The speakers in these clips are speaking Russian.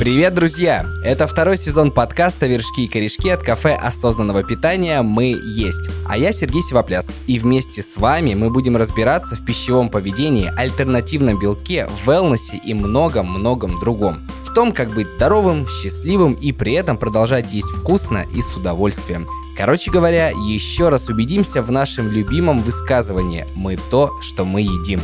Привет, друзья! Это второй сезон подкаста «Вершки и корешки» от кафе осознанного питания «Мы есть». А я Сергей Сивопляс. И вместе с вами мы будем разбираться в пищевом поведении, альтернативном белке, велнесе и многом-многом другом. В том, как быть здоровым, счастливым и при этом продолжать есть вкусно и с удовольствием. Короче говоря, еще раз убедимся в нашем любимом высказывании «Мы то, что мы едим».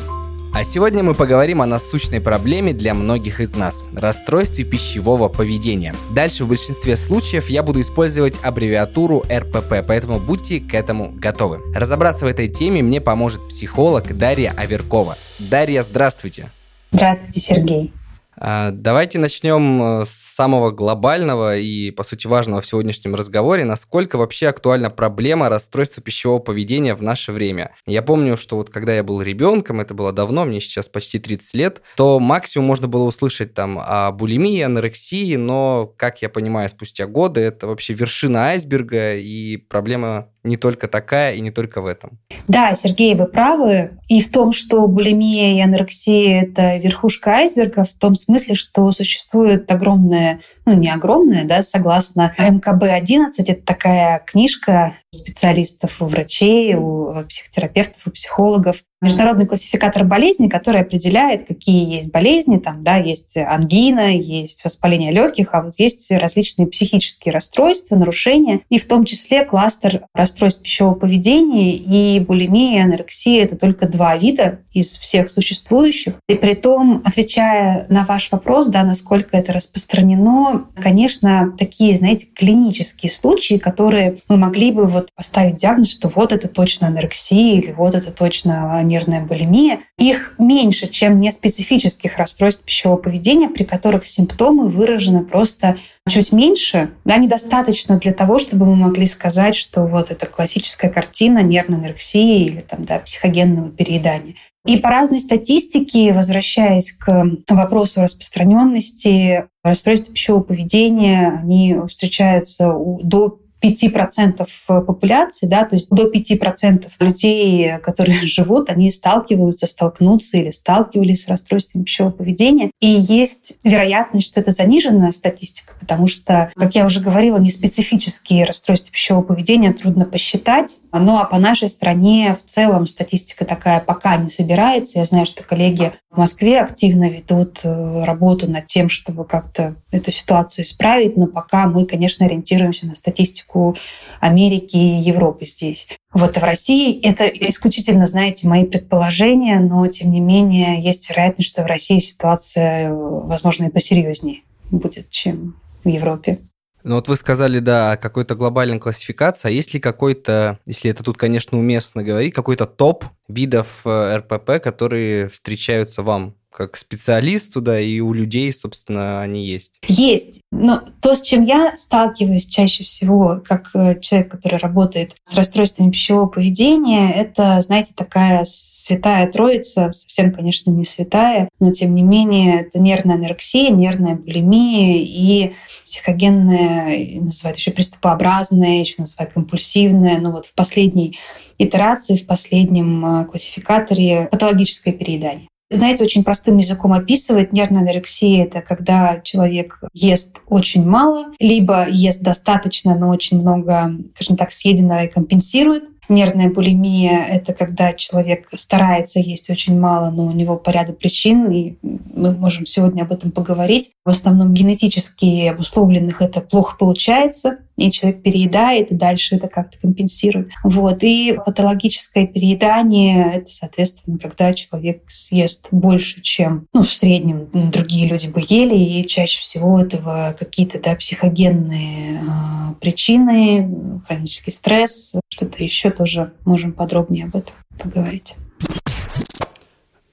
А сегодня мы поговорим о насущной проблеме для многих из нас – расстройстве пищевого поведения. Дальше в большинстве случаев я буду использовать аббревиатуру РПП, поэтому будьте к этому готовы. Разобраться в этой теме мне поможет психолог Дарья Аверкова. Дарья, здравствуйте. Здравствуйте, Сергей. А, давайте начнем э, с самого глобального и, по сути, важного в сегодняшнем разговоре. Насколько вообще актуальна проблема расстройства пищевого поведения в наше время? Я помню, что вот когда я был ребенком, это было давно, мне сейчас почти 30 лет, то максимум можно было услышать там о булимии, анорексии, но, как я понимаю, спустя годы это вообще вершина айсберга, и проблема не только такая и не только в этом. Да, Сергей, вы правы. И в том, что булимия и анорексия — это верхушка айсберга, в том смысле, что существует огромная, ну не огромная, да, согласно МКБ-11, это такая книжка специалистов, у врачей, у психотерапевтов, у психологов, международный классификатор болезней, который определяет, какие есть болезни. Там, да, есть ангина, есть воспаление легких, а вот есть различные психические расстройства, нарушения, и в том числе кластер расстройств пищевого поведения и булимия, и анорексия. Это только два вида из всех существующих. И при том, отвечая на ваш вопрос, да, насколько это распространено, конечно, такие, знаете, клинические случаи, которые мы могли бы вот поставить диагноз, что вот это точно анорексия или вот это точно нервная булимия, их меньше, чем неспецифических расстройств пищевого поведения, при которых симптомы выражены просто чуть меньше, да, недостаточно для того, чтобы мы могли сказать, что вот это классическая картина нервной анорексии или там, да, психогенного переедания. И по разной статистике, возвращаясь к вопросу распространенности, расстройства пищевого поведения, они встречаются у, до 5% популяции, да, то есть до 5% людей, которые живут, они сталкиваются, столкнутся или сталкивались с расстройством пищевого поведения. И есть вероятность, что это заниженная статистика, потому что, как я уже говорила, не специфические расстройства пищевого поведения трудно посчитать. Ну а по нашей стране в целом статистика такая пока не собирается. Я знаю, что коллеги в Москве активно ведут э, работу над тем, чтобы как-то эту ситуацию исправить, но пока мы, конечно, ориентируемся на статистику Америки и Европы здесь. Вот в России это исключительно, знаете, мои предположения, но тем не менее есть вероятность, что в России ситуация, возможно, и посерьезнее будет, чем в Европе. Ну вот вы сказали, да, о какой-то глобальной классификации. А есть ли какой-то, если это тут, конечно, уместно говорить, какой-то топ видов э, РПП, которые встречаются вам как специалисту, да, и у людей, собственно, они есть. Есть. Но то, с чем я сталкиваюсь чаще всего, как э, человек, который работает с расстройствами пищевого поведения, это, знаете, такая святая троица, совсем, конечно, не святая, но тем не менее это нервная анорексия, нервная булимия и психогенная, называют еще приступообразная, еще называют компульсивная. Но вот в последней итерации, в последнем э, классификаторе патологическое переедание. Знаете, очень простым языком описывать нервная анорексия — это когда человек ест очень мало, либо ест достаточно, но очень много, скажем так, съеденного и компенсирует. Нервная булимия — это когда человек старается есть очень мало, но у него по ряду причин, и мы можем сегодня об этом поговорить. В основном генетически обусловленных это плохо получается, и человек переедает, и дальше это как-то компенсирует. Вот. И патологическое переедание — это, соответственно, когда человек съест больше, чем ну, в среднем другие люди бы ели, и чаще всего этого какие-то да, психогенные э, причины, хронический стресс, что-то еще тоже можем подробнее об этом поговорить.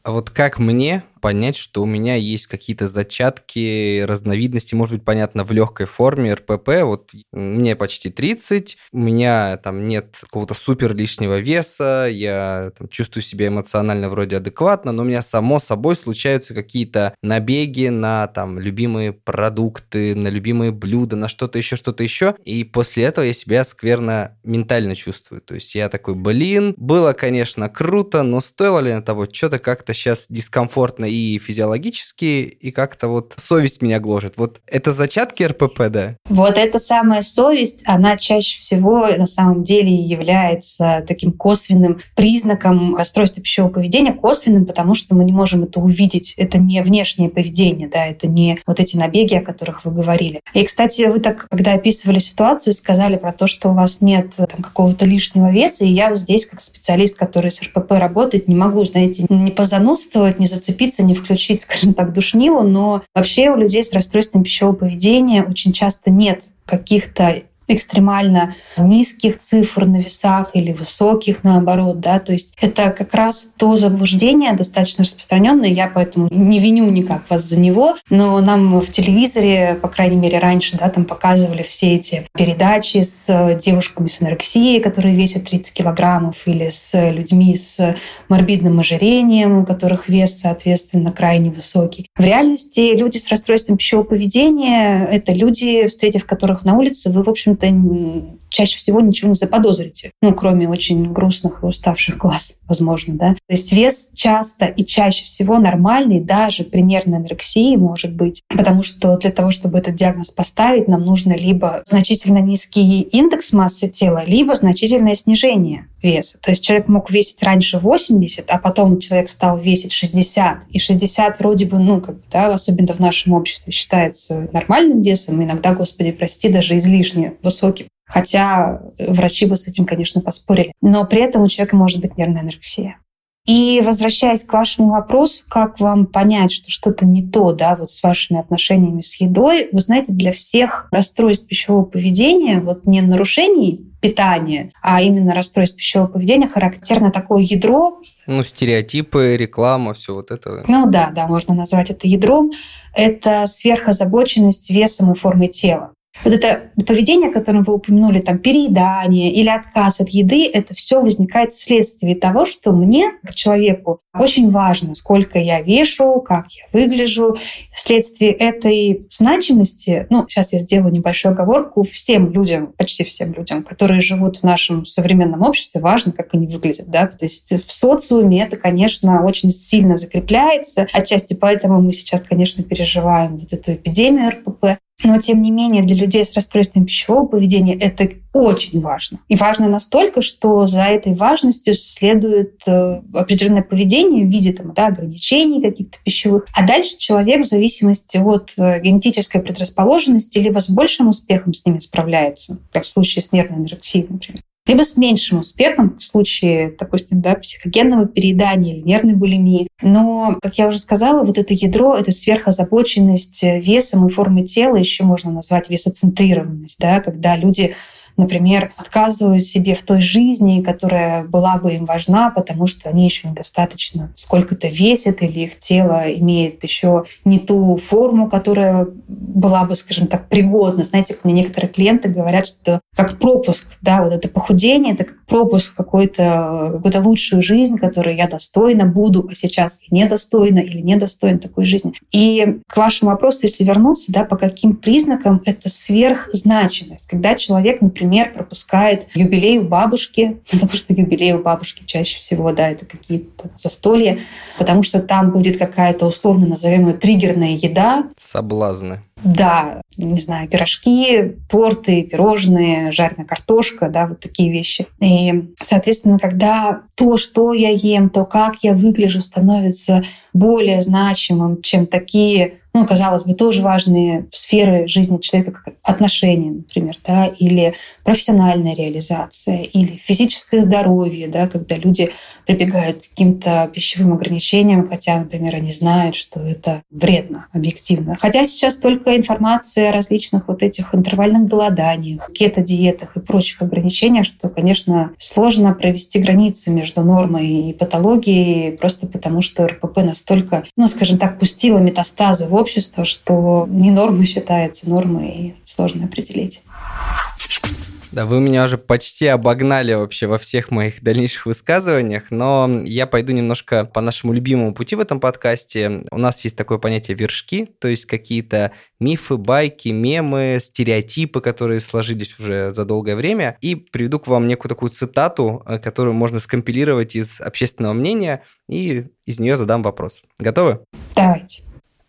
А вот как мне понять, что у меня есть какие-то зачатки, разновидности, может быть, понятно, в легкой форме РПП. Вот мне почти 30, у меня там нет какого-то супер лишнего веса, я там, чувствую себя эмоционально вроде адекватно, но у меня само собой случаются какие-то набеги на там любимые продукты, на любимые блюда, на что-то еще, что-то еще. И после этого я себя скверно ментально чувствую. То есть я такой, блин, было, конечно, круто, но стоило ли на того, что-то как-то сейчас дискомфортно и физиологически, и как-то вот совесть меня гложет. Вот это зачатки РПП, да? Вот эта самая совесть, она чаще всего на самом деле является таким косвенным признаком расстройства пищевого поведения, косвенным, потому что мы не можем это увидеть. Это не внешнее поведение, да, это не вот эти набеги, о которых вы говорили. И, кстати, вы так, когда описывали ситуацию, сказали про то, что у вас нет там, какого-то лишнего веса, и я вот здесь, как специалист, который с РПП работает, не могу, знаете, не позанудствовать, не зацепиться, не включить, скажем так, душнилу, но вообще у людей с расстройством пищевого поведения очень часто нет каких-то экстремально низких цифр на весах или высоких, наоборот, да, то есть это как раз то заблуждение достаточно распространенное, я поэтому не виню никак вас за него, но нам в телевизоре, по крайней мере, раньше, да, там показывали все эти передачи с девушками с анорексией, которые весят 30 килограммов, или с людьми с морбидным ожирением, у которых вес, соответственно, крайне высокий. В реальности люди с расстройством пищевого поведения — это люди, встретив которых на улице, вы, в общем общем-то, чаще всего ничего не заподозрите. Ну, кроме очень грустных и уставших глаз, возможно, да. То есть вес часто и чаще всего нормальный даже при нервной анорексии может быть. Потому что для того, чтобы этот диагноз поставить, нам нужно либо значительно низкий индекс массы тела, либо значительное снижение веса. То есть человек мог весить раньше 80, а потом человек стал весить 60. И 60 вроде бы, ну, как бы, да, особенно в нашем обществе, считается нормальным весом. Иногда, господи, прости, даже излишне высоким. Хотя врачи бы с этим, конечно, поспорили. Но при этом у человека может быть нервная анорексия. И возвращаясь к вашему вопросу, как вам понять, что что-то не то, да, вот с вашими отношениями с едой, вы знаете, для всех расстройств пищевого поведения, вот не нарушений питания, а именно расстройств пищевого поведения характерно такое ядро. Ну, стереотипы, реклама, все вот это. Ну да, да, можно назвать это ядром. Это сверхозабоченность весом и формой тела. Вот это поведение, о котором вы упомянули, там переедание или отказ от еды, это все возникает вследствие того, что мне, как человеку, очень важно, сколько я вешу, как я выгляжу. Вследствие этой значимости, ну, сейчас я сделаю небольшую оговорку, всем людям, почти всем людям, которые живут в нашем современном обществе, важно, как они выглядят. Да? То есть в социуме это, конечно, очень сильно закрепляется. Отчасти поэтому мы сейчас, конечно, переживаем вот эту эпидемию РПП. Но, тем не менее, для людей с расстройством пищевого поведения это очень важно. И важно настолько, что за этой важностью следует э, определенное поведение в виде там, да, ограничений каких-то пищевых. А дальше человек в зависимости от э, генетической предрасположенности либо с большим успехом с ними справляется, как в случае с нервной анорексией, например либо с меньшим успехом в случае, допустим, да, психогенного переедания или нервной булимии. Но, как я уже сказала, вот это ядро — это сверхозабоченность весом и формой тела, еще можно назвать весоцентрированность, да, когда люди например, отказывают себе в той жизни, которая была бы им важна, потому что они еще недостаточно сколько-то весят или их тело имеет еще не ту форму, которая была бы, скажем так, пригодна. Знаете, мне некоторые клиенты говорят, что как пропуск, да, вот это похудение, это как пропуск в какую-то какую лучшую жизнь, которую я достойна буду, а сейчас недостойна или недостойна такой жизни. И к вашему вопросу, если вернуться, да, по каким признакам это сверхзначимость, когда человек, например, например, пропускает юбилей у бабушки, потому что юбилей у бабушки чаще всего, да, это какие-то застолья, потому что там будет какая-то условно назовем ее триггерная еда. Соблазны. Да, не знаю, пирожки, торты, пирожные, жареная картошка, да, вот такие вещи. И, соответственно, когда то, что я ем, то, как я выгляжу, становится более значимым, чем такие ну, казалось бы, тоже важные сферы жизни человека, как отношения, например, да, или профессиональная реализация, или физическое здоровье, да, когда люди прибегают к каким-то пищевым ограничениям, хотя, например, они знают, что это вредно объективно. Хотя сейчас только информация о различных вот этих интервальных голоданиях, кето-диетах и прочих ограничениях, что, конечно, сложно провести границы между нормой и патологией, просто потому что РПП настолько, ну, скажем так, пустила метастазы в общество, что не нормой считается нормой, и сложно определить. Да, вы меня уже почти обогнали вообще во всех моих дальнейших высказываниях, но я пойду немножко по нашему любимому пути в этом подкасте. У нас есть такое понятие вершки, то есть какие-то мифы, байки, мемы, стереотипы, которые сложились уже за долгое время. И приведу к вам некую такую цитату, э, которую можно скомпилировать из общественного мнения, и из нее задам вопрос. Готовы? Давайте.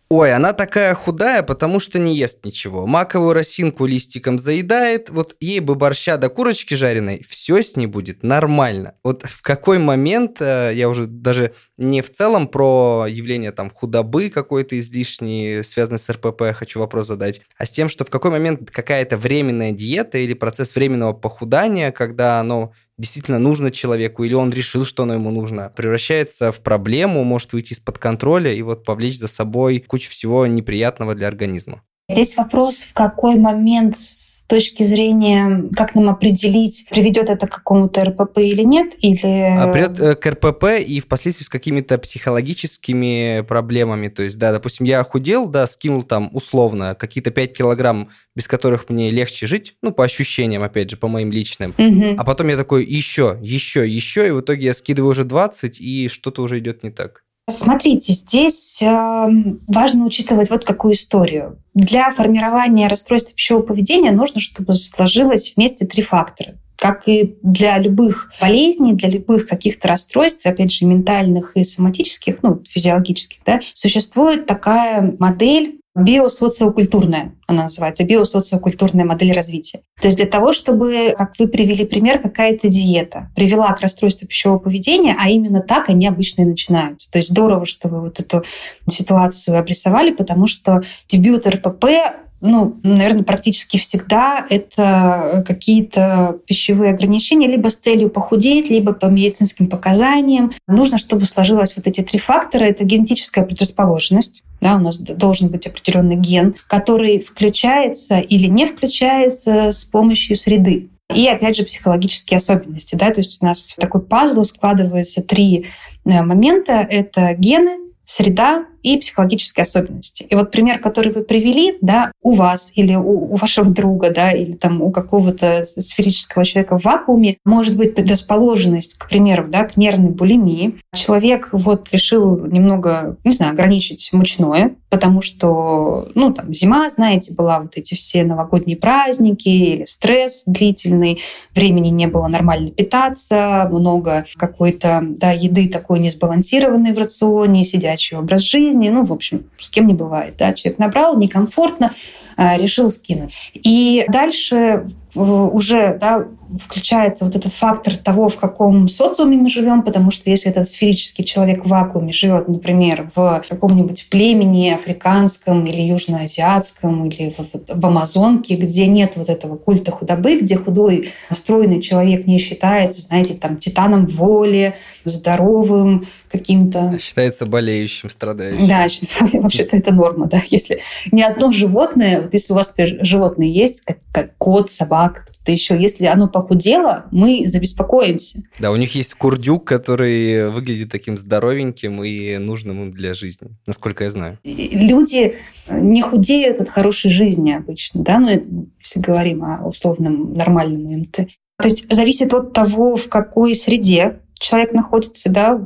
Ой, она такая худая, потому что не ест ничего. Маковую росинку листиком заедает. Вот ей бы борща до курочки жареной, все с ней будет нормально. Вот в какой момент, э, я уже даже не в целом про явление там худобы какой-то излишней, связанной с РПП, хочу вопрос задать, а с тем, что в какой момент какая-то временная диета или процесс временного похудания, когда оно действительно нужно человеку, или он решил, что оно ему нужно, превращается в проблему, может выйти из-под контроля и вот повлечь за собой кучу всего неприятного для организма. Здесь вопрос, в какой момент с точки зрения, как нам определить, приведет это к какому-то РПП или нет, или... А придет э, к РПП и впоследствии с какими-то психологическими проблемами. То есть, да, допустим, я худел, да, скинул там условно какие-то 5 килограмм, без которых мне легче жить, ну, по ощущениям, опять же, по моим личным. Угу. А потом я такой, еще, еще, еще, и в итоге я скидываю уже 20, и что-то уже идет не так. Смотрите, здесь э, важно учитывать вот какую историю. Для формирования расстройства пищевого поведения нужно, чтобы сложилось вместе три фактора. Как и для любых болезней, для любых каких-то расстройств, опять же, ментальных и соматических, ну, физиологических, да, существует такая модель биосоциокультурная, она называется, биосоциокультурная модель развития. То есть для того, чтобы, как вы привели пример, какая-то диета привела к расстройству пищевого поведения, а именно так они обычно и начинаются. То есть здорово, что вы вот эту ситуацию обрисовали, потому что дебют РПП ну, наверное, практически всегда это какие-то пищевые ограничения либо с целью похудеть, либо по медицинским показаниям. Нужно, чтобы сложилось вот эти три фактора. Это генетическая предрасположенность, да, у нас должен быть определенный ген, который включается или не включается с помощью среды. И опять же психологические особенности. Да? То есть у нас такой пазл складывается три э, момента. Это гены, среда и психологические особенности. И вот пример, который вы привели, да, у вас или у, у вашего друга, да, или там у какого-то сферического человека в вакууме может быть предрасположенность, к примеру, да, к нервной булимии. Человек вот решил немного, не знаю, ограничить мучное, потому что, ну, там, зима, знаете, была вот эти все новогодние праздники или стресс длительный, времени не было нормально питаться, много какой-то, да, еды такой несбалансированной в рационе, сидячий образ жизни, жизни, ну, в общем, с кем не бывает, да, человек набрал, некомфортно, а, решил скинуть. И дальше уже да, включается вот этот фактор того, в каком социуме мы живем, потому что если этот сферический человек в вакууме живет, например, в каком-нибудь племени африканском или южноазиатском или в, в Амазонке, где нет вот этого культа худобы, где худой, стройный человек не считается, знаете, там, титаном воли, здоровым каким-то... А считается болеющим, страдающим. Да, вообще-то это норма, да. Если ни одно животное, вот если у вас например, животные есть, как, как кот, собака, кто-то еще, если оно похудело, мы забеспокоимся. Да, у них есть курдюк, который выглядит таким здоровеньким и нужным им для жизни, насколько я знаю. Люди не худеют от хорошей жизни обычно, да, ну, если говорим о условном нормальном МТ. То есть зависит от того, в какой среде человек находится, да,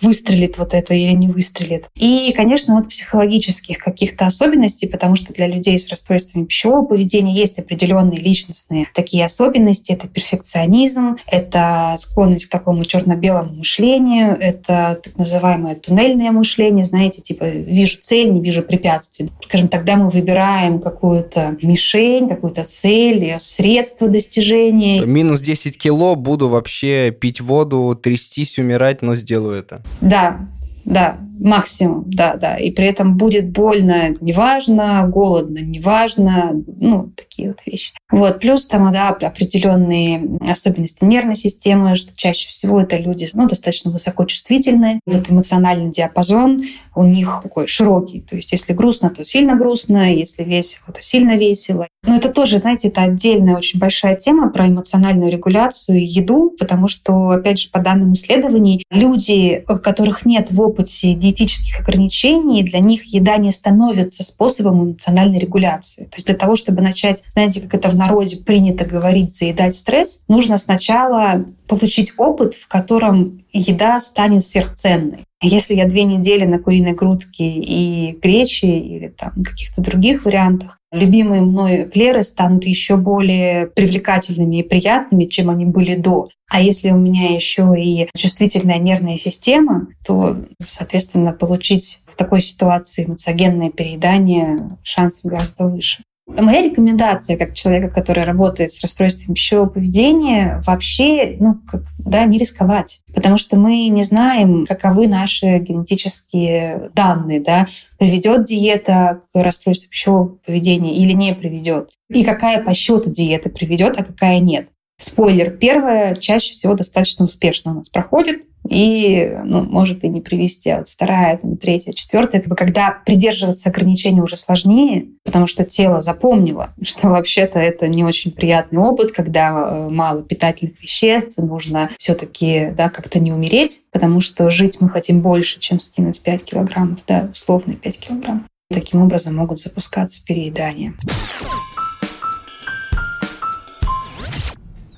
выстрелит вот это или не выстрелит. И, конечно, вот психологических каких-то особенностей, потому что для людей с расстройствами пищевого поведения есть определенные личностные такие особенности. Это перфекционизм, это склонность к такому черно-белому мышлению, это так называемое туннельное мышление, знаете, типа вижу цель, не вижу препятствий. Скажем, тогда мы выбираем какую-то мишень, какую-то цель, средство достижения. Минус 10 кило буду вообще пить воду трястись, умирать, но сделаю это. Да, да, максимум, да, да. И при этом будет больно, неважно, голодно, неважно, ну, такие вот вещи. Вот, плюс там, да, определенные особенности нервной системы, что чаще всего это люди, ну, достаточно высокочувствительные. Вот эмоциональный диапазон у них такой широкий. То есть, если грустно, то сильно грустно, если весело, то сильно весело. Но это тоже, знаете, это отдельная очень большая тема про эмоциональную регуляцию и еду, потому что, опять же, по данным исследований, люди, у которых нет в опыте диетических ограничений, для них еда не становится способом эмоциональной регуляции. То есть для того, чтобы начать, знаете, как это в народе принято говорить, заедать стресс, нужно сначала получить опыт, в котором еда станет сверхценной. Если я две недели на куриной грудке и гречи или там каких-то других вариантах любимые мной эклеры станут еще более привлекательными и приятными, чем они были до. А если у меня еще и чувствительная нервная система, то, соответственно, получить в такой ситуации эмоциогенное переедание шансов гораздо выше. Моя рекомендация как человека, который работает с расстройством пищевого поведения, вообще ну, как, да, не рисковать. Потому что мы не знаем, каковы наши генетические данные. Да? Приведет диета к расстройству пищевого поведения или не приведет. И какая по счету диета приведет, а какая нет. Спойлер, первая чаще всего достаточно успешно у нас проходит и ну, может и не привести. А вот вторая, там, третья, четвертая, как бы, когда придерживаться ограничений уже сложнее, потому что тело запомнило, что вообще-то это не очень приятный опыт, когда э, мало питательных веществ, нужно все-таки да, как-то не умереть, потому что жить мы хотим больше, чем скинуть 5 килограммов, да, условно 5 килограммов. Таким образом могут запускаться переедания.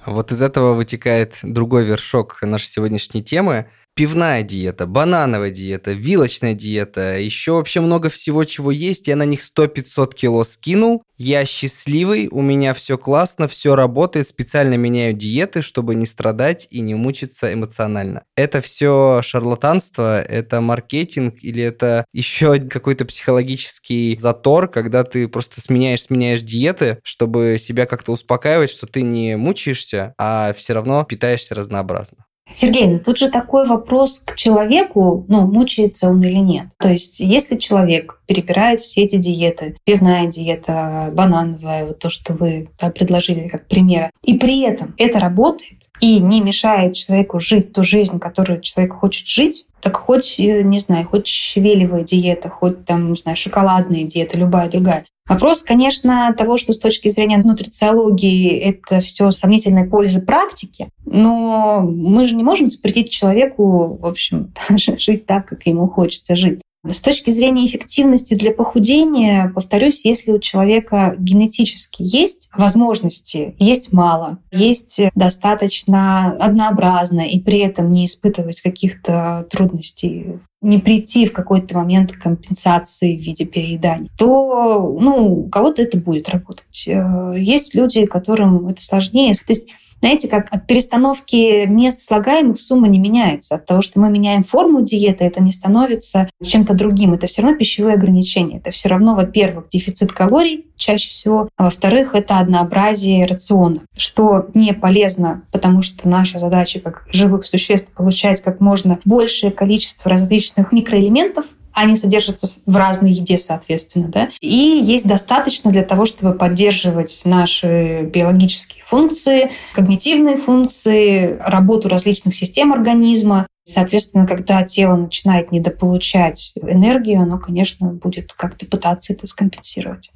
Вот из этого вытекает другой вершок нашей сегодняшней темы пивная диета, банановая диета, вилочная диета, еще вообще много всего, чего есть. Я на них 100-500 кило скинул. Я счастливый, у меня все классно, все работает. Специально меняю диеты, чтобы не страдать и не мучиться эмоционально. Это все шарлатанство, это маркетинг или это еще какой-то психологический затор, когда ты просто сменяешь, сменяешь диеты, чтобы себя как-то успокаивать, что ты не мучаешься, а все равно питаешься разнообразно. Сергей, ну тут же такой вопрос к человеку, ну, мучается он или нет. То есть, если человек перебирает все эти диеты, пивная диета, банановая, вот то, что вы предложили как примеры, и при этом это работает, и не мешает человеку жить ту жизнь, которую человек хочет жить, так хоть, э, не знаю, хоть щавелевая диета, хоть там, не знаю, шоколадная диета, любая другая. Вопрос, конечно, того, что с точки зрения нутрициологии это все сомнительной пользы практики, но мы же не можем запретить человеку, в общем, жить так, как ему хочется жить. С точки зрения эффективности для похудения, повторюсь, если у человека генетически есть возможности, есть мало, есть достаточно однообразно и при этом не испытывать каких-то трудностей не прийти в какой-то момент компенсации в виде переедания, то ну, у кого-то это будет работать. Э, есть люди, которым это сложнее. То есть знаете, как от перестановки мест слагаемых сумма не меняется. От того, что мы меняем форму диеты, это не становится чем-то другим. Это все равно пищевые ограничения. Это все равно, во-первых, дефицит калорий чаще всего, а во-вторых, это однообразие рациона, что не полезно, потому что наша задача как живых существ получать как можно большее количество различных микроэлементов, они содержатся в разной еде, соответственно. Да? И есть достаточно для того, чтобы поддерживать наши биологические функции, когнитивные функции, работу различных систем организма. Соответственно, когда тело начинает недополучать энергию, оно, конечно, будет как-то пытаться это скомпенсировать.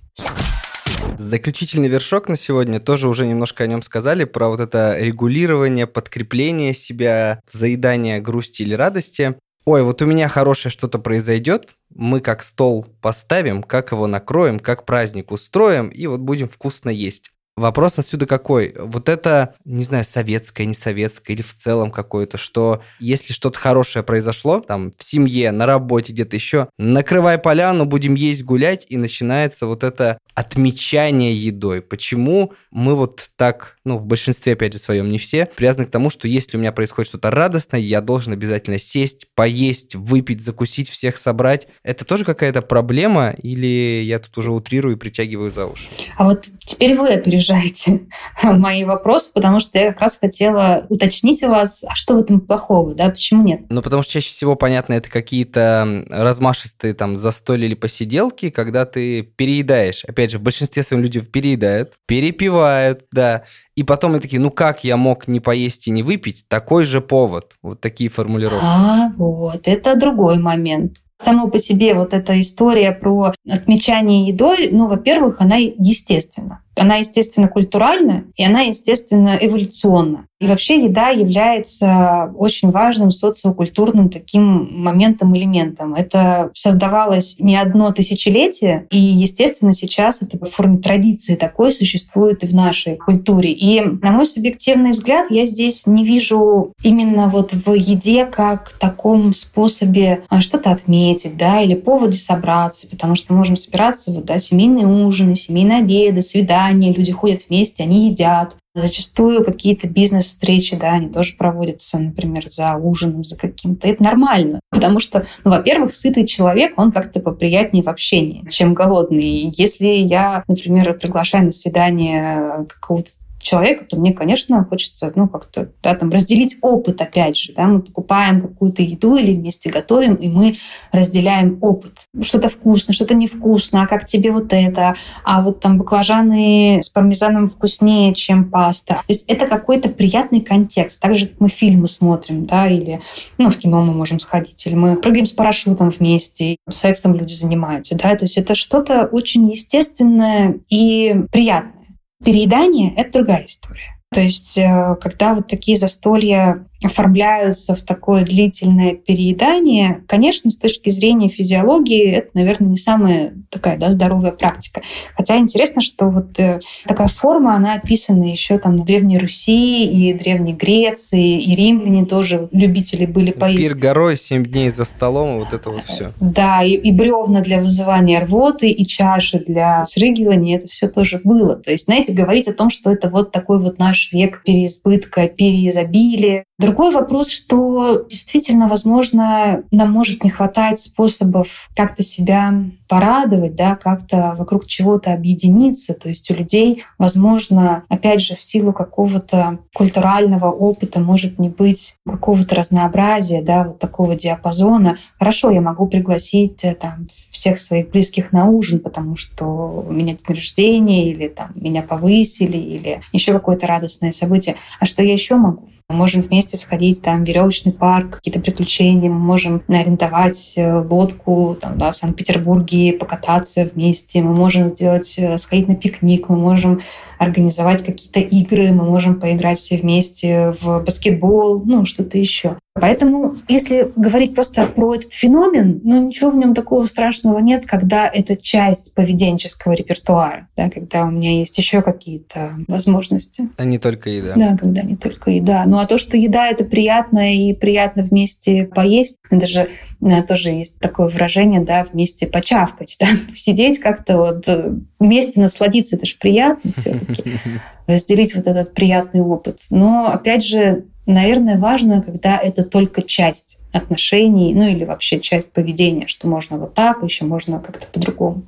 Заключительный вершок на сегодня, тоже уже немножко о нем сказали, про вот это регулирование, подкрепление себя, заедание грусти или радости ой, вот у меня хорошее что-то произойдет, мы как стол поставим, как его накроем, как праздник устроим, и вот будем вкусно есть. Вопрос отсюда какой? Вот это, не знаю, советское, не советское или в целом какое-то, что если что-то хорошее произошло, там, в семье, на работе, где-то еще, накрывай поляну, будем есть, гулять, и начинается вот это отмечание едой. Почему мы вот так, ну, в большинстве, опять же, своем, не все, привязаны к тому, что если у меня происходит что-то радостное, я должен обязательно сесть, поесть, выпить, закусить, всех собрать. Это тоже какая-то проблема или я тут уже утрирую и притягиваю за уши? А вот теперь вы опережаете опережаете мои вопросы, потому что я как раз хотела уточнить у вас, а что в этом плохого, да, почему нет? Ну, потому что чаще всего, понятно, это какие-то размашистые там застолья или посиделки, когда ты переедаешь. Опять же, в большинстве своем люди переедают, перепивают, да, и потом мы такие, ну как я мог не поесть и не выпить? Такой же повод. Вот такие формулировки. А, вот, это другой момент. Само по себе вот эта история про отмечание едой, ну, во-первых, она естественна. Она, естественно, культуральна, и она, естественно, эволюционна. И вообще еда является очень важным социокультурным таким моментом, элементом. Это создавалось не одно тысячелетие, и, естественно, сейчас это в форме традиции такой существует и в нашей культуре. И, на мой субъективный взгляд, я здесь не вижу именно вот в еде как таком способе а, что-то отметить, да, или поводе собраться, потому что можем собираться, вот, да, семейные ужины, семейные обеды, свидания, люди ходят вместе, они едят. Зачастую какие-то бизнес-встречи, да, они тоже проводятся, например, за ужином, за каким-то. Это нормально, потому что, ну, во-первых, сытый человек, он как-то поприятнее в общении, чем голодный. Если я, например, приглашаю на свидание какого-то человека, то мне, конечно, хочется, ну, как-то, да, там, разделить опыт, опять же, да, мы покупаем какую-то еду или вместе готовим, и мы разделяем опыт. Что-то вкусно, что-то невкусно, а как тебе вот это, а вот там баклажаны с пармезаном вкуснее, чем паста. То есть это какой-то приятный контекст, так же, как мы фильмы смотрим, да, или, ну, в кино мы можем сходить, или мы прыгаем с парашютом вместе, сексом люди занимаются, да, то есть это что-то очень естественное и приятное. Переедание — это другая история. То есть, э, когда вот такие застолья оформляются в такое длительное переедание, конечно, с точки зрения физиологии, это, наверное, не самая такая да, здоровая практика. Хотя интересно, что вот э, такая форма, она описана еще там на Древней Руси и Древней Греции, и римляне тоже любители были поесть. Пир горой, семь дней за столом, вот это вот все. Да, и, и бревна для вызывания рвоты, и чаши для срыгивания, это все тоже было. То есть, знаете, говорить о том, что это вот такой вот наш век переизбытка, переизобилия, Другой вопрос, что действительно, возможно, нам может не хватать способов как-то себя порадовать, да, как-то вокруг чего-то объединиться. То есть у людей, возможно, опять же, в силу какого-то культурального опыта может не быть какого-то разнообразия, да, вот такого диапазона. Хорошо, я могу пригласить э, там, всех своих близких на ужин, потому что у меня день рождения, или там меня повысили, или еще какое-то радостное событие. А что я еще могу? Можем вместе сходить там в веревочный парк, какие-то приключения, мы можем арендовать э, лодку там, да, в Санкт-Петербурге, покататься вместе, мы можем сделать, э, сходить на пикник, мы можем организовать какие-то игры, мы можем поиграть все вместе в баскетбол, ну, что-то еще. Поэтому, если говорить просто про этот феномен, ну ничего в нем такого страшного нет, когда это часть поведенческого репертуара, да, когда у меня есть еще какие-то возможности. А не только еда. Да, когда не только еда. Ну а то, что еда это приятно и приятно вместе поесть, это же да, тоже есть такое выражение, да, вместе почавкать, да, сидеть как-то вот э, вместе насладиться, это же приятно все-таки разделить вот этот приятный опыт. Но опять же, наверное, важно, когда это только часть отношений, ну или вообще часть поведения, что можно вот так, еще можно как-то по-другому.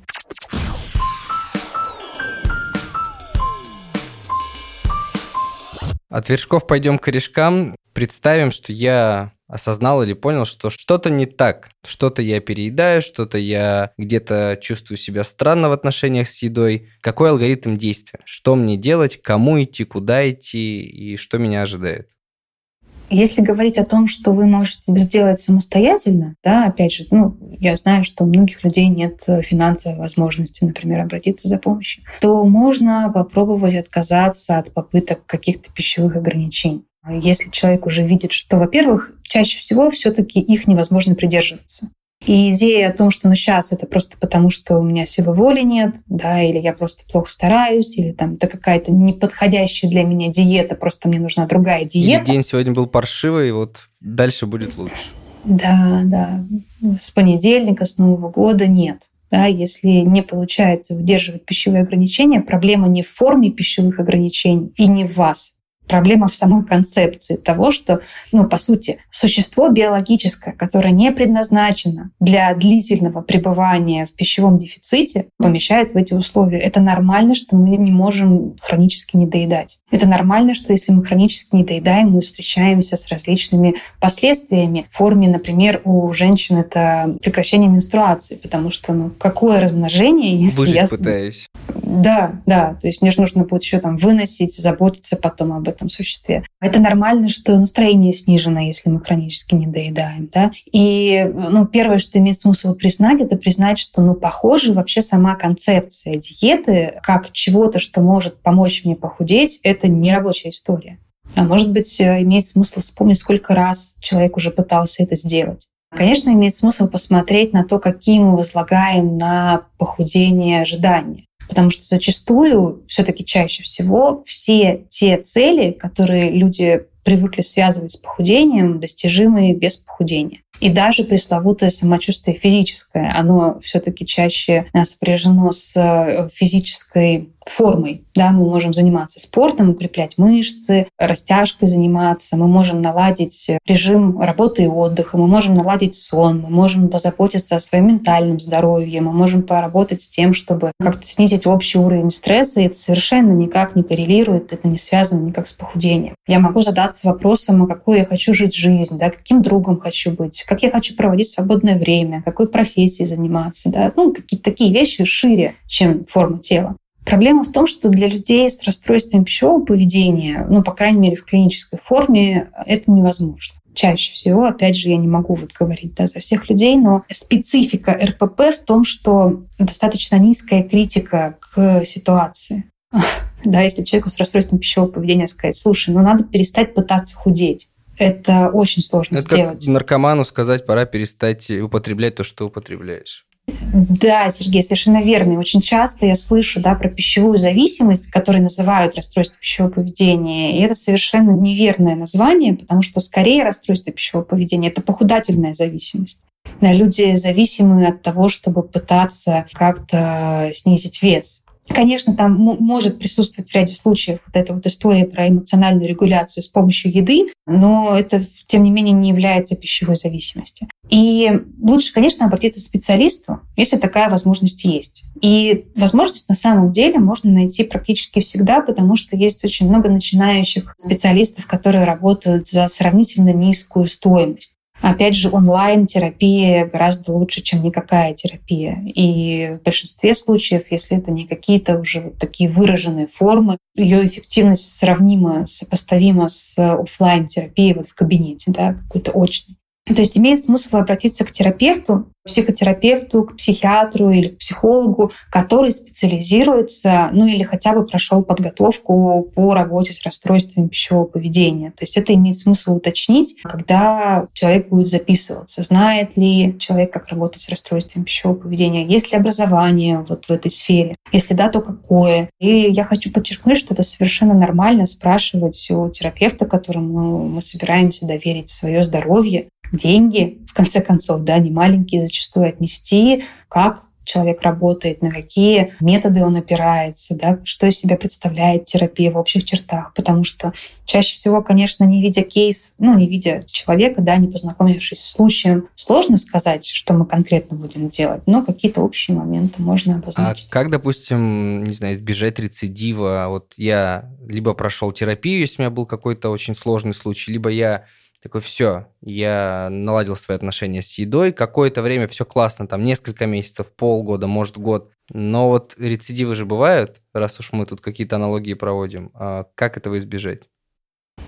От вершков пойдем к корешкам. Представим, что я осознал или понял, что что-то не так, что-то я переедаю, что-то я где-то чувствую себя странно в отношениях с едой. Какой алгоритм действия? Что мне делать, кому идти, куда идти и что меня ожидает? Если говорить о том, что вы можете сделать самостоятельно, да, опять же, ну, я знаю, что у многих людей нет финансовой возможности, например, обратиться за помощью, то можно попробовать отказаться от попыток каких-то пищевых ограничений. Если человек уже видит, что, во-первых, чаще всего все-таки их невозможно придерживаться. И идея о том, что ну сейчас это просто потому, что у меня силы воли нет, да, или я просто плохо стараюсь, или там это какая-то неподходящая для меня диета, просто мне нужна другая диета. Или день сегодня был паршивый, и вот дальше будет лучше. Да, да. С понедельника, с Нового года нет. Да, если не получается выдерживать пищевые ограничения, проблема не в форме пищевых ограничений и не в вас, Проблема в самой концепции того, что, ну, по сути, существо биологическое, которое не предназначено для длительного пребывания в пищевом дефиците, помещает в эти условия. Это нормально, что мы не можем хронически недоедать. Это нормально, что если мы хронически недоедаем, мы встречаемся с различными последствиями. В форме, например, у женщин это прекращение менструации, потому что, ну, какое размножение, если Выжить я... пытаюсь. Да, да. То есть мне же нужно будет еще там выносить, заботиться потом об этом существе. Это нормально, что настроение снижено, если мы хронически не доедаем. Да? И ну, первое, что имеет смысл признать, это признать, что, ну, похоже, вообще сама концепция диеты как чего-то, что может помочь мне похудеть, это не рабочая история. А может быть, э, имеет смысл вспомнить, сколько раз человек уже пытался это сделать. Конечно, имеет смысл посмотреть на то, какие мы возлагаем на похудение ожидания. Потому что зачастую, все-таки чаще всего, все те цели, которые люди привыкли связывать с похудением, достижимые без похудения. И даже пресловутое самочувствие физическое, оно все-таки чаще сопряжено с э, физической формой. Да, мы можем заниматься спортом, укреплять мышцы, растяжкой заниматься, мы можем наладить режим работы и отдыха, мы можем наладить сон, мы можем позаботиться о своем ментальном здоровье, мы можем поработать с тем, чтобы как-то снизить общий уровень стресса, и это совершенно никак не коррелирует, это не связано никак с похудением. Я могу задаться вопросом, а какую я хочу жить жизнь, да, каким другом хочу быть, как я хочу проводить свободное время, какой профессией заниматься, да, ну, какие-то такие вещи шире, чем форма тела. Проблема в том, что для людей с расстройством пищевого поведения, ну, по крайней мере, в клинической форме, это невозможно. Чаще всего, опять же, я не могу вот говорить да, за всех людей, но специфика РПП в том, что достаточно низкая критика к ситуации. Да, если человеку с расстройством пищевого поведения сказать, слушай, ну надо перестать пытаться худеть. Это очень сложно Это сделать. Как наркоману сказать, пора перестать употреблять то, что употребляешь. Да, Сергей, совершенно верно. И очень часто я слышу да, про пищевую зависимость, которую называют расстройство пищевого поведения. И это совершенно неверное название, потому что скорее расстройство пищевого поведения – это похудательная зависимость. Да, люди зависимы от того, чтобы пытаться как-то снизить вес. Конечно, там может присутствовать в ряде случаев вот эта вот история про эмоциональную регуляцию с помощью еды, но это, тем не менее, не является пищевой зависимостью. И лучше, конечно, обратиться к специалисту, если такая возможность есть. И возможность на самом деле можно найти практически всегда, потому что есть очень много начинающих специалистов, которые работают за сравнительно низкую стоимость. Опять же, онлайн-терапия гораздо лучше, чем никакая терапия. И в большинстве случаев, если это не какие-то уже такие выраженные формы, ее эффективность сравнима, сопоставима с офлайн терапией вот в кабинете, да, какой-то очной. То есть имеет смысл обратиться к терапевту, психотерапевту, к психиатру или к психологу, который специализируется, ну или хотя бы прошел подготовку по работе с расстройствами пищевого поведения. То есть это имеет смысл уточнить, когда человек будет записываться. Знает ли человек, как работать с расстройствами пищевого поведения? Есть ли образование вот в этой сфере? Если да, то какое? И я хочу подчеркнуть, что это совершенно нормально спрашивать у терапевта, которому мы собираемся доверить свое здоровье, деньги, в конце концов, да, не маленькие зачастую отнести, как человек работает, на какие методы он опирается, да, что из себя представляет терапия в общих чертах. Потому что чаще всего, конечно, не видя кейс, ну, не видя человека, да, не познакомившись с случаем, сложно сказать, что мы конкретно будем делать, но какие-то общие моменты можно обозначить. А как, допустим, не знаю, избежать рецидива? Вот я либо прошел терапию, если у меня был какой-то очень сложный случай, либо я такой, все, я наладил свои отношения с едой, какое-то время все классно, там несколько месяцев, полгода, может год, но вот рецидивы же бывают, раз уж мы тут какие-то аналогии проводим, а как этого избежать?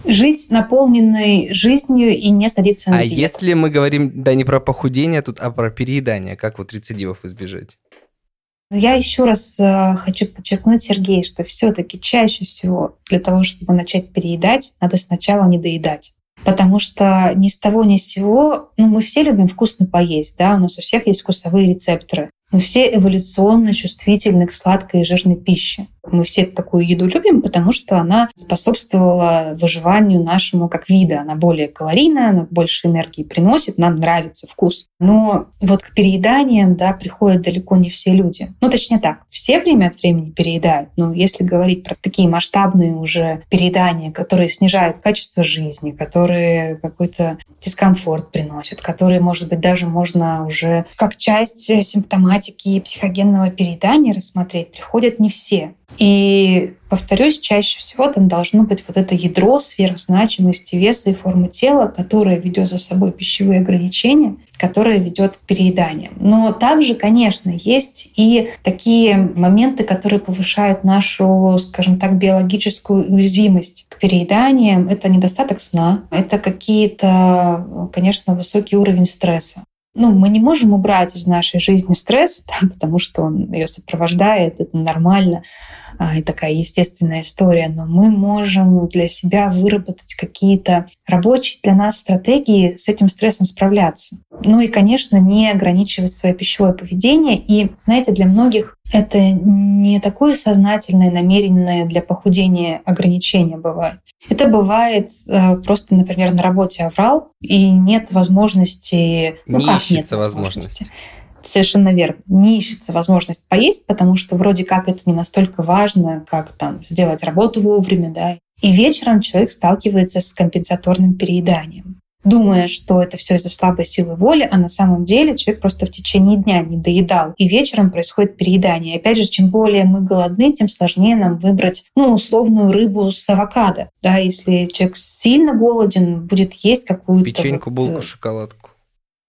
Жить наполненной жизнью и не садиться на А диету. если мы говорим, да, не про похудение тут, а про переедание, как вот рецидивов избежать? Я еще раз э, хочу подчеркнуть, Сергей, что все-таки чаще всего для того, чтобы начать переедать, надо сначала не доедать потому что ни с того ни с сего, ну, мы все любим вкусно поесть, да, у нас у всех есть вкусовые рецепторы. Мы все эволюционно чувствительны к сладкой и жирной пище. Мы все такую еду любим, потому что она способствовала выживанию нашему как вида. Она более калорийная, она больше энергии приносит, нам нравится вкус. Но вот к перееданиям да, приходят далеко не все люди. Ну, точнее так, все время от времени переедают. Но если говорить про такие масштабные уже переедания, которые снижают качество жизни, которые какой-то дискомфорт приносят, которые, может быть, даже можно уже как часть симптоматики психогенного переедания рассмотреть, приходят не все. И, повторюсь, чаще всего там должно быть вот это ядро сверхзначимости веса и формы тела, которое ведет за собой пищевые ограничения, которое ведет к перееданиям. Но также, конечно, есть и такие моменты, которые повышают нашу, скажем так, биологическую уязвимость к перееданиям. Это недостаток сна, это какие-то, конечно, высокий уровень стресса. ну, мы не можем убрать из нашей жизни стресс, да, потому что он ее сопровождает, это нормально и такая естественная история, но мы можем для себя выработать какие-то рабочие для нас стратегии с этим стрессом справляться. Ну и, конечно, не ограничивать свое пищевое поведение. И, знаете, для многих это не такое сознательное, намеренное для похудения ограничение бывает. Это бывает э, просто, например, на работе оврал, и нет возможности... Ну, не как нет возможности? возможности? Совершенно верно. Не ищется возможность поесть, потому что вроде как это не настолько важно, как там сделать работу вовремя, да. И вечером человек сталкивается с компенсаторным перееданием думая, что это все из-за слабой силы воли, а на самом деле человек просто в течение дня не доедал. И вечером происходит переедание. И опять же, чем более мы голодны, тем сложнее нам выбрать ну, условную рыбу с авокадо. Да, если человек сильно голоден, будет есть какую-то... Печеньку, вот, булку, шоколадку.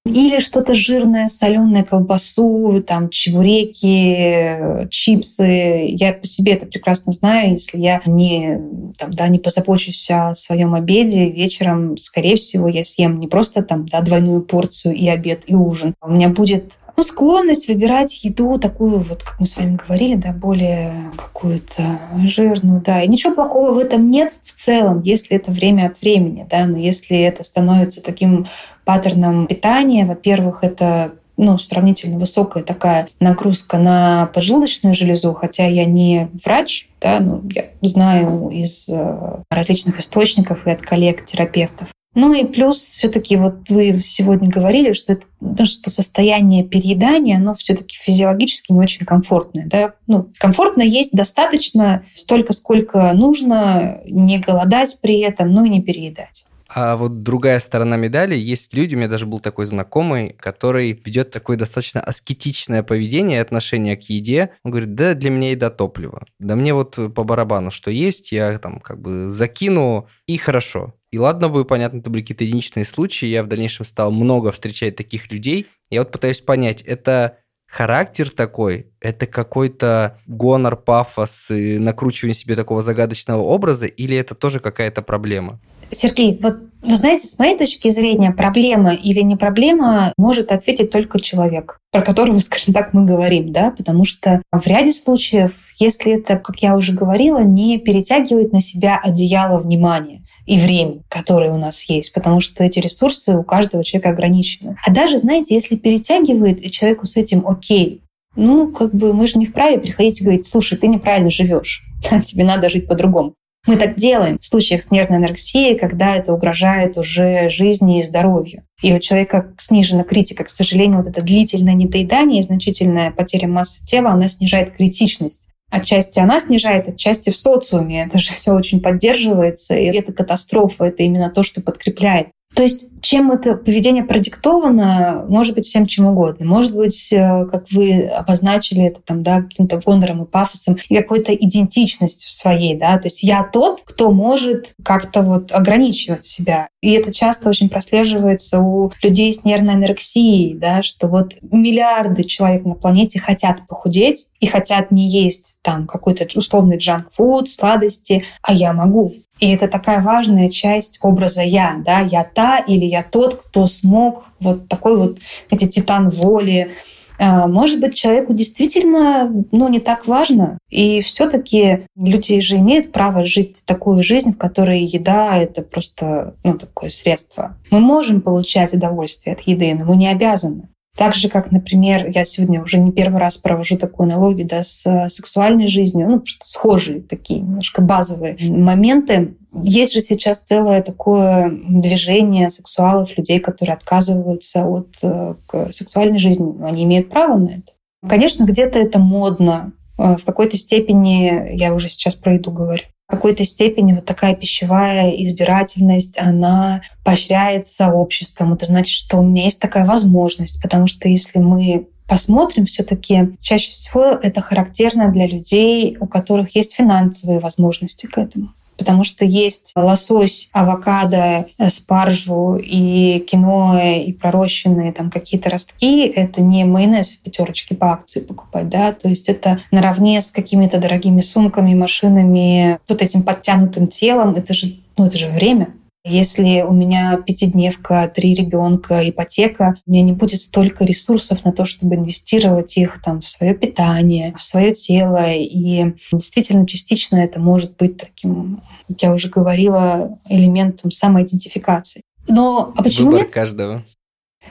Или что-то жирное, соленое, колбасу, там, чебуреки, чипсы. Я по себе это прекрасно знаю. Если я не, там, да, не позабочусь о своем обеде, вечером, скорее всего, я съем не просто там, да, двойную порцию и обед, и ужин. У меня будет ну, склонность выбирать еду такую, вот как мы с вами говорили, да, более какую-то жирную, да. И ничего плохого в этом нет в целом, если это время от времени, да, но если это становится таким паттерном питания, во-первых, это ну, сравнительно высокая такая нагрузка на поджелудочную железу, хотя я не врач, да, но я знаю из э, различных источников и от коллег-терапевтов, ну и плюс все-таки вот вы сегодня говорили, что это ну, что состояние переедания, оно все-таки физиологически не очень комфортное. Да? Ну, комфортно есть достаточно столько, сколько нужно, не голодать при этом, ну и не переедать. А вот другая сторона медали, есть люди, у меня даже был такой знакомый, который ведет такое достаточно аскетичное поведение и отношение к еде. Он говорит, да, для меня еда топливо. Да мне вот по барабану, что есть, я там как бы закину, и хорошо. И ладно бы, понятно, это были какие-то единичные случаи, я в дальнейшем стал много встречать таких людей. Я вот пытаюсь понять, это характер такой, это какой-то гонор, пафос и накручивание себе такого загадочного образа, или это тоже какая-то проблема? Сергей, вот вы знаете, с моей точки зрения, проблема или не проблема может ответить только человек, про которого, скажем так, мы говорим, да, потому что в ряде случаев, если это, как я уже говорила, не перетягивает на себя одеяло внимания, и время, которое у нас есть, потому что эти ресурсы у каждого человека ограничены. А даже, знаете, если перетягивает, и человеку с этим окей, ну, как бы мы же не вправе приходить и говорить, слушай, ты неправильно живешь, тебе надо жить по-другому. Мы так делаем в случаях с нервной анорексией, когда это угрожает уже жизни и здоровью. И у человека снижена критика. К сожалению, вот это длительное недоедание и значительная потеря массы тела, она снижает критичность. Отчасти она снижает, отчасти в социуме. Это же все очень поддерживается, и это катастрофа, это именно то, что подкрепляет. То есть чем это поведение продиктовано, может быть всем чем угодно. Может быть, э, как вы обозначили это там, да, каким-то гонором и пафосом, и какой-то идентичностью своей, да, то есть я тот, кто может как-то вот ограничивать себя. И это часто очень прослеживается у людей с нервной анорексией, да, что вот миллиарды человек на планете хотят похудеть и хотят не есть там какой-то условный джанк-фуд, сладости, а я могу. И это такая важная часть образа «я». Да? Я та или я тот, кто смог вот такой вот эти титан воли. А, может быть, человеку действительно ну, не так важно. И все таки люди же имеют право жить такую жизнь, в которой еда — это просто ну, такое средство. Мы можем получать удовольствие от еды, но мы не обязаны. Так же, как, например, я сегодня уже не первый раз провожу такую аналогию да, с э, сексуальной жизнью, ну, что схожие такие немножко базовые моменты. Есть же сейчас целое такое движение сексуалов, людей, которые отказываются от э, сексуальной жизни. Они имеют право на это. Конечно, где-то это модно. Э, в какой-то степени, я уже сейчас про еду говорю, какой-то степени вот такая пищевая избирательность, она поощряется обществом. Это значит, что у меня есть такая возможность, потому что если мы посмотрим, все-таки чаще всего это характерно для людей, у которых есть финансовые возможности к этому потому что есть лосось, авокадо, э, спаржу и киноэ, и пророщенные там какие-то ростки. Это не майонез в пятерочке по акции покупать, да, то есть это наравне с какими-то дорогими сумками, машинами, вот этим подтянутым телом. Это же, ну, это же время. Если у меня пятидневка, три ребенка, ипотека, у меня не будет столько ресурсов на то, чтобы инвестировать их там, в свое питание, в свое тело. И действительно, частично это может быть таким, как я уже говорила, элементом самоидентификации. Но а почему Выбор нет? каждого.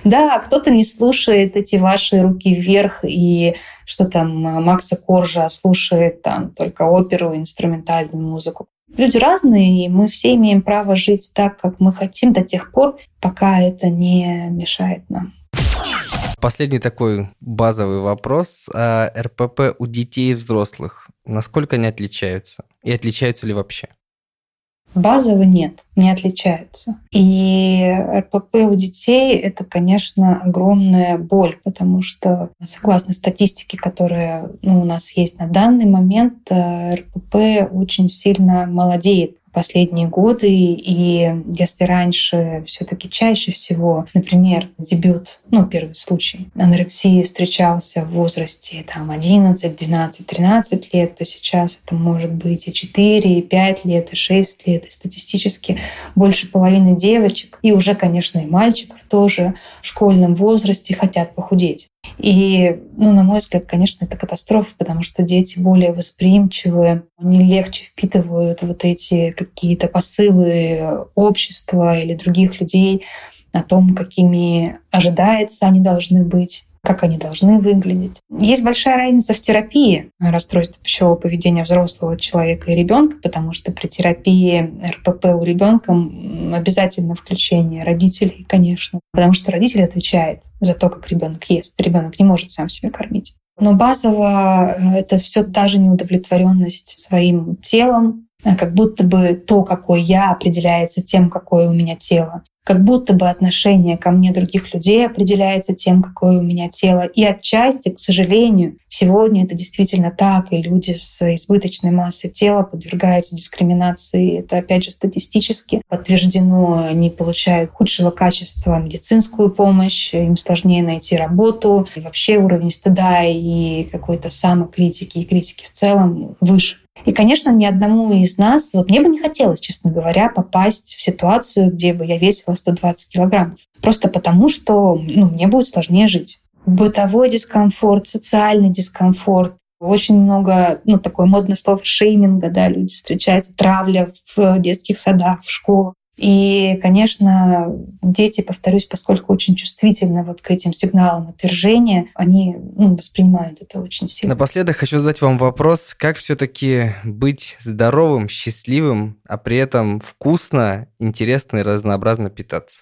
Да, кто-то не слушает эти ваши руки вверх, и что там Макса Коржа слушает там только оперу, инструментальную музыку. Люди разные, и мы все имеем право жить так, как мы хотим до тех пор, пока это не мешает нам. Последний такой базовый вопрос. А РПП у детей и взрослых, насколько они отличаются? И отличаются ли вообще? Базово нет, не отличаются. И РПП у детей — это, конечно, огромная боль, потому что, согласно статистике, которая ну, у нас есть на данный момент, э, РПП очень сильно молодеет последние годы. И если раньше все-таки чаще всего, например, дебют, ну, первый случай, анорексии встречался в возрасте там, 11, 12, 13 лет, то сейчас это может быть и 4, и 5 лет, и 6 лет, и статистически больше половины девочек, и уже, конечно, и мальчиков тоже в школьном возрасте хотят похудеть. И, ну, на мой взгляд, конечно, это катастрофа, потому что дети более восприимчивые, они легче впитывают вот эти какие-то посылы общества или других людей о том, какими ожидается они должны быть как они должны выглядеть. Есть большая разница в терапии расстройства пищевого поведения взрослого человека и ребенка, потому что при терапии РПП у ребенка обязательно включение родителей, конечно, потому что родитель отвечает за то, как ребенок ест. Ребенок не может сам себя кормить. Но базово э, это все та же неудовлетворенность своим телом, а как будто бы то, какой я, определяется тем, какое у меня тело как будто бы отношение ко мне других людей определяется тем, какое у меня тело. И отчасти, к сожалению, сегодня это действительно так, и люди с избыточной массой тела подвергаются дискриминации. Это, опять же, статистически подтверждено. Они получают худшего качества медицинскую помощь, им сложнее найти работу. И вообще уровень стыда и какой-то самокритики и критики в целом выше. И, конечно, ни одному из нас, вот мне бы не хотелось, честно говоря, попасть в ситуацию, где бы я весила 120 килограммов. Просто потому, что ну, мне будет сложнее жить. Бытовой дискомфорт, социальный дискомфорт, очень много, ну, такое модное слово шейминга, да, люди встречаются, травля в детских садах, в школах. И, конечно, дети, повторюсь, поскольку очень чувствительны вот к этим сигналам отвержения, они ну, воспринимают это очень сильно. Напоследок хочу задать вам вопрос, как все-таки быть здоровым, счастливым, а при этом вкусно, интересно и разнообразно питаться?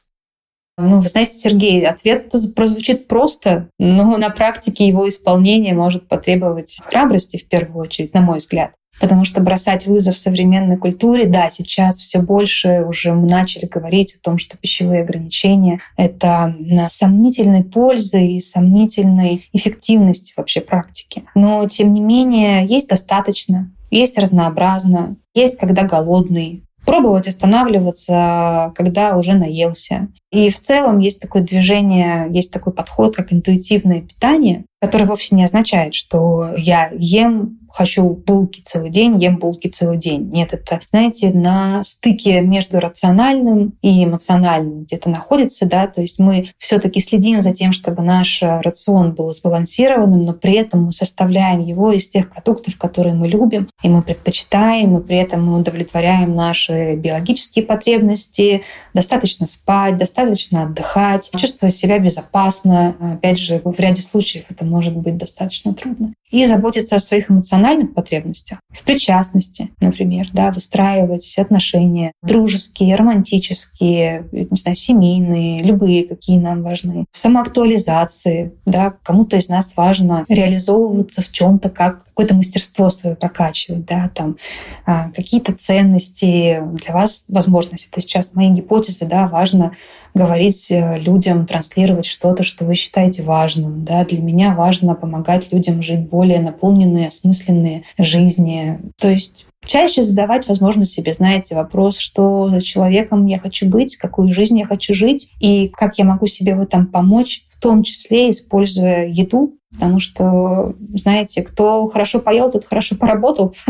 Ну, вы знаете, Сергей, ответ прозвучит просто, но на практике его исполнение может потребовать храбрости в первую очередь, на мой взгляд. Потому что бросать вызов современной культуре, да, сейчас все больше уже мы начали говорить о том, что пищевые ограничения — это сомнительной пользы и сомнительной эффективности вообще практики. Но, тем не менее, есть достаточно, есть разнообразно, есть когда голодный, пробовать останавливаться, когда уже наелся. И в целом есть такое движение, есть такой подход, как интуитивное питание, который вовсе не означает, что я ем хочу булки целый день, ем булки целый день. Нет, это, знаете, на стыке между рациональным и эмоциональным где-то находится, да, то есть мы все таки следим за тем, чтобы наш рацион был сбалансированным, но при этом мы составляем его из тех продуктов, которые мы любим, и мы предпочитаем, и при этом мы удовлетворяем наши биологические потребности, достаточно спать, достаточно отдыхать, чувствовать себя безопасно. Опять же, в ряде случаев это может быть достаточно трудно. И заботиться о своих эмоциональных потребностях, в причастности, например, да, выстраивать отношения дружеские, романтические, не знаю, семейные, любые, какие нам важны. В самоактуализации, да, кому-то из нас важно реализовываться в чем то как какое-то мастерство свое прокачивать, да, там а, какие-то ценности для вас, возможность. Это сейчас мои гипотезы, да, важно говорить э, людям, транслировать что-то, что вы считаете важным, да, для меня важно помогать людям жить более наполненные, осмысленные жизни. То есть чаще задавать, возможно, себе, знаете, вопрос, что за человеком я хочу быть, какую жизнь я хочу жить, и как я могу себе в этом помочь, в том числе используя еду, потому что, знаете, кто хорошо поел, тот хорошо поработал.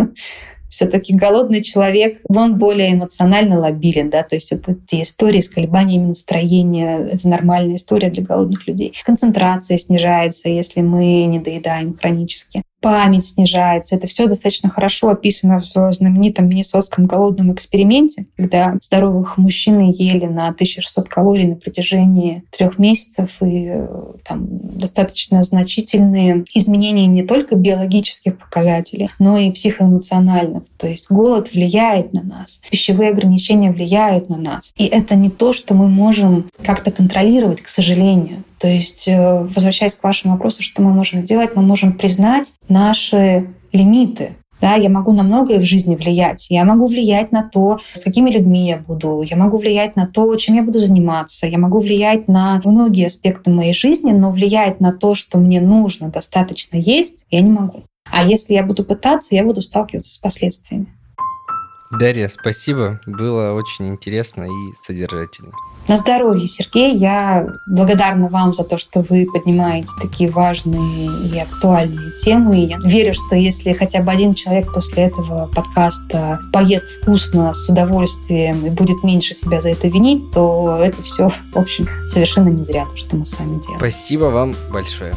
Все-таки голодный человек, он более эмоционально лобилен, да, то есть вот эти истории с колебаниями настроения, это нормальная история для голодных людей. Концентрация снижается, если мы не доедаем хронически память снижается. Это все достаточно хорошо описано в знаменитом Миннесотском голодном эксперименте, когда здоровых мужчин ели на 1600 калорий на протяжении трех месяцев, и э, там достаточно значительные изменения не только биологических показателей, но и психоэмоциональных. То есть голод влияет на нас, пищевые ограничения влияют на нас. И это не то, что мы можем как-то контролировать, к сожалению. То есть, э, возвращаясь к вашему вопросу, что мы можем делать, мы можем признать наши лимиты. Да, я могу на многое в жизни влиять. Я могу влиять на то, с какими людьми я буду. Я могу влиять на то, чем я буду заниматься. Я могу влиять на многие аспекты моей жизни, но влиять на то, что мне нужно достаточно есть, я не могу. А если я буду пытаться, я буду сталкиваться с последствиями. Дарья, спасибо. Было очень интересно и содержательно. На здоровье, Сергей. Я благодарна вам за то, что вы поднимаете такие важные и актуальные темы. Я верю, что если хотя бы один человек после этого подкаста поест вкусно, с удовольствием и будет меньше себя за это винить, то это все, в общем, совершенно не зря, то, что мы с вами делаем. Спасибо вам большое.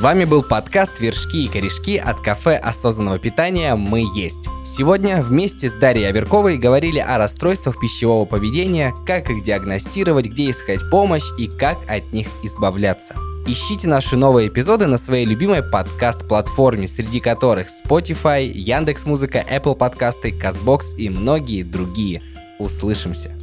Вами был подкаст «Вершки и корешки» от кафе осознанного питания «Мы есть». Сегодня вместе с Дарьей Аверковой говорили о расстройствах пищевого поведения, как их диагностировать, где искать помощь и как от них избавляться. Ищите наши новые эпизоды на своей любимой подкаст-платформе, среди которых Spotify, Яндекс.Музыка, Apple подкасты, CastBox и многие другие. Услышимся!